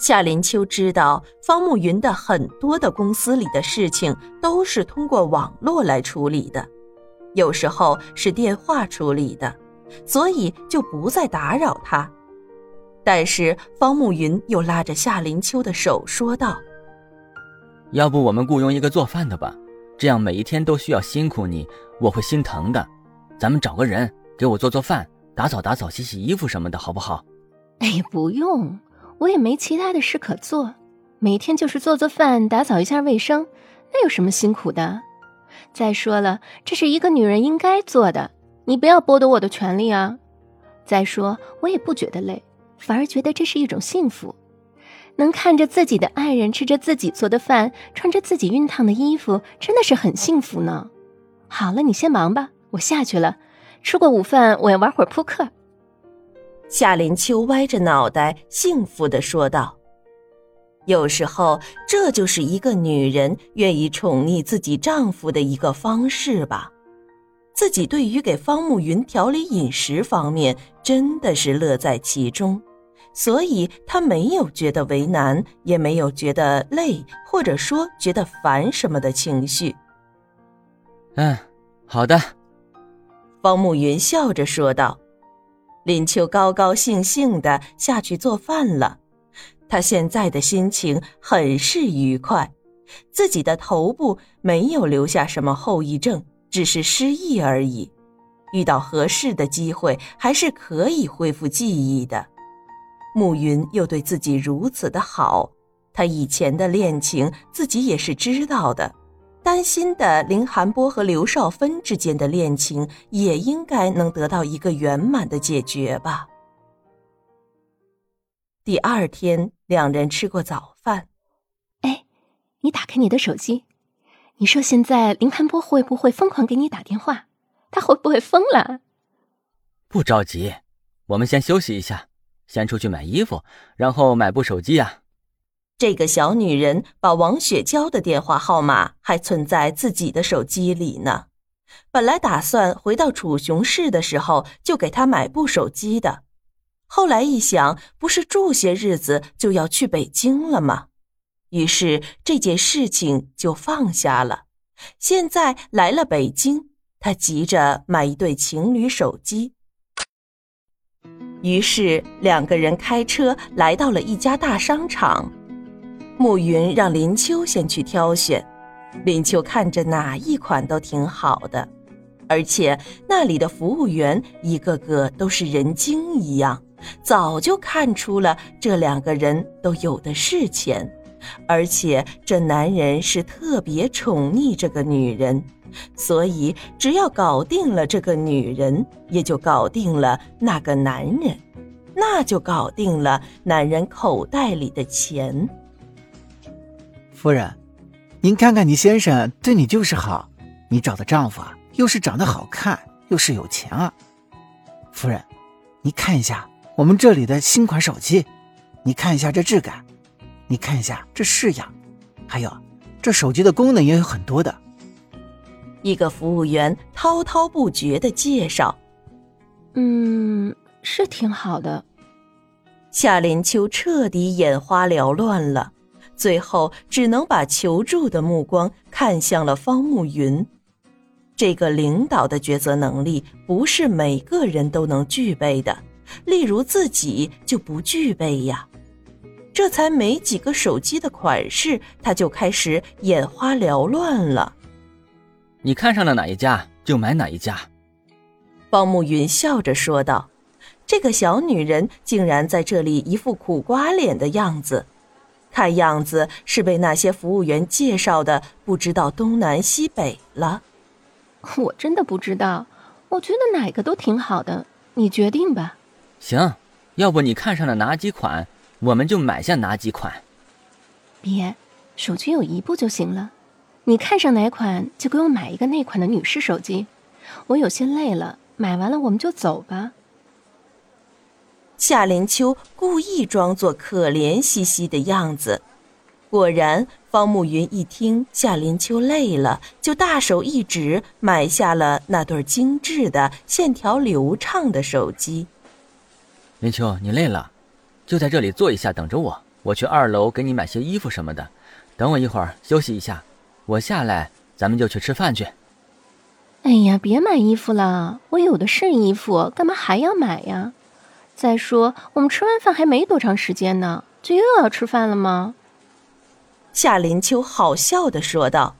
夏林秋知道方慕云的很多的公司里的事情都是通过网络来处理的，有时候是电话处理的，所以就不再打扰他。但是方慕云又拉着夏林秋的手说道：“要不我们雇佣一个做饭的吧？这样每一天都需要辛苦你，我会心疼的。咱们找个人给我做做饭、打扫打扫、洗洗衣服什么的，好不好？”哎，不用。我也没其他的事可做，每天就是做做饭、打扫一下卫生，那有什么辛苦的？再说了，这是一个女人应该做的，你不要剥夺我的权利啊！再说，我也不觉得累，反而觉得这是一种幸福，能看着自己的爱人吃着自己做的饭，穿着自己熨烫的衣服，真的是很幸福呢。好了，你先忙吧，我下去了。吃过午饭，我要玩会儿扑克。夏林秋歪着脑袋，幸福的说道：“有时候，这就是一个女人愿意宠溺自己丈夫的一个方式吧。自己对于给方慕云调理饮食方面，真的是乐在其中，所以她没有觉得为难，也没有觉得累，或者说觉得烦什么的情绪。”嗯，好的。方慕云笑着说道。林秋高高兴兴的下去做饭了，他现在的心情很是愉快，自己的头部没有留下什么后遗症，只是失忆而已。遇到合适的机会，还是可以恢复记忆的。暮云又对自己如此的好，他以前的恋情自己也是知道的。担心的林寒波和刘少芬之间的恋情也应该能得到一个圆满的解决吧。第二天，两人吃过早饭。哎，你打开你的手机，你说现在林寒波会不会疯狂给你打电话？他会不会疯了？不着急，我们先休息一下，先出去买衣服，然后买部手机呀。这个小女人把王雪娇的电话号码还存在自己的手机里呢。本来打算回到楚雄市的时候就给她买部手机的，后来一想，不是住些日子就要去北京了吗？于是这件事情就放下了。现在来了北京，她急着买一对情侣手机。于是两个人开车来到了一家大商场。暮云让林秋先去挑选，林秋看着哪一款都挺好的，而且那里的服务员一个个都是人精一样，早就看出了这两个人都有的是钱，而且这男人是特别宠溺这个女人，所以只要搞定了这个女人，也就搞定了那个男人，那就搞定了男人口袋里的钱。夫人，您看看你先生对你就是好，你找的丈夫啊，又是长得好看，又是有钱啊。夫人，你看一下我们这里的新款手机，你看一下这质感，你看一下这式样，还有这手机的功能也有很多的。一个服务员滔滔不绝的介绍。嗯，是挺好的。夏林秋彻底眼花缭乱了。最后只能把求助的目光看向了方慕云。这个领导的抉择能力不是每个人都能具备的，例如自己就不具备呀。这才没几个手机的款式，他就开始眼花缭乱了。你看上了哪一家就买哪一家。方慕云笑着说道：“这个小女人竟然在这里一副苦瓜脸的样子。”看样子是被那些服务员介绍的不知道东南西北了。我真的不知道，我觉得哪个都挺好的，你决定吧。行，要不你看上了哪几款，我们就买下哪几款。别，手机有一部就行了。你看上哪款就给我买一个那款的女士手机。我有些累了，买完了我们就走吧。夏林秋故意装作可怜兮兮的样子，果然，方慕云一听夏林秋累了，就大手一指，买下了那对精致的、线条流畅的手机。林秋，你累了，就在这里坐一下，等着我，我去二楼给你买些衣服什么的。等我一会儿休息一下，我下来咱们就去吃饭去。哎呀，别买衣服了，我有的是衣服，干嘛还要买呀？再说我们吃完饭还没多长时间呢，就又要吃饭了吗？夏林秋好笑的说道。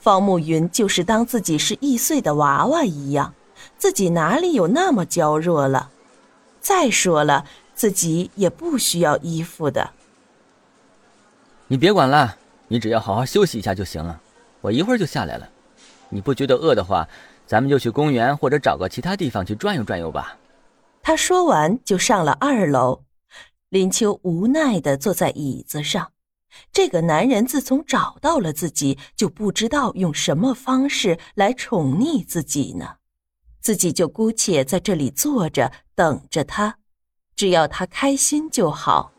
方慕云就是当自己是易碎的娃娃一样，自己哪里有那么娇弱了？再说了，自己也不需要衣服的。你别管了，你只要好好休息一下就行了。我一会儿就下来了。你不觉得饿的话，咱们就去公园或者找个其他地方去转悠转悠吧。他说完就上了二楼。林秋无奈的坐在椅子上。这个男人自从找到了自己，就不知道用什么方式来宠溺自己呢。自己就姑且在这里坐着等着他，只要他开心就好。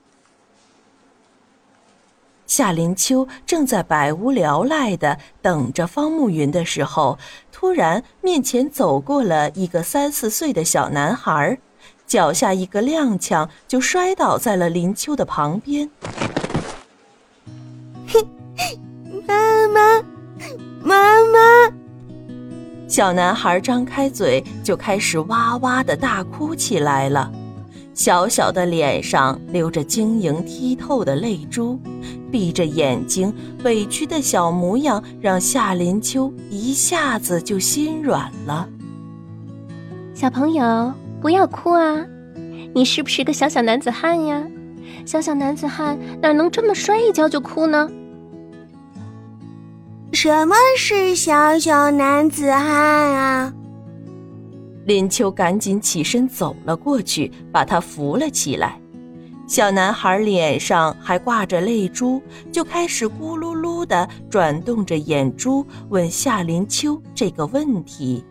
夏林秋正在百无聊赖的等着方慕云的时候，突然面前走过了一个三四岁的小男孩，脚下一个踉跄就摔倒在了林秋的旁边。妈妈，妈妈！小男孩张开嘴就开始哇哇的大哭起来了，小小的脸上流着晶莹剔透的泪珠，闭着眼睛，委屈的小模样让夏林秋一下子就心软了。小朋友，不要哭啊！你是不是个小小男子汉呀？小小男子汉哪能这么摔一跤就哭呢？什么是小小男子汉啊？林秋赶紧起身走了过去，把他扶了起来。小男孩脸上还挂着泪珠，就开始咕噜噜的转动着眼珠，问夏林秋这个问题。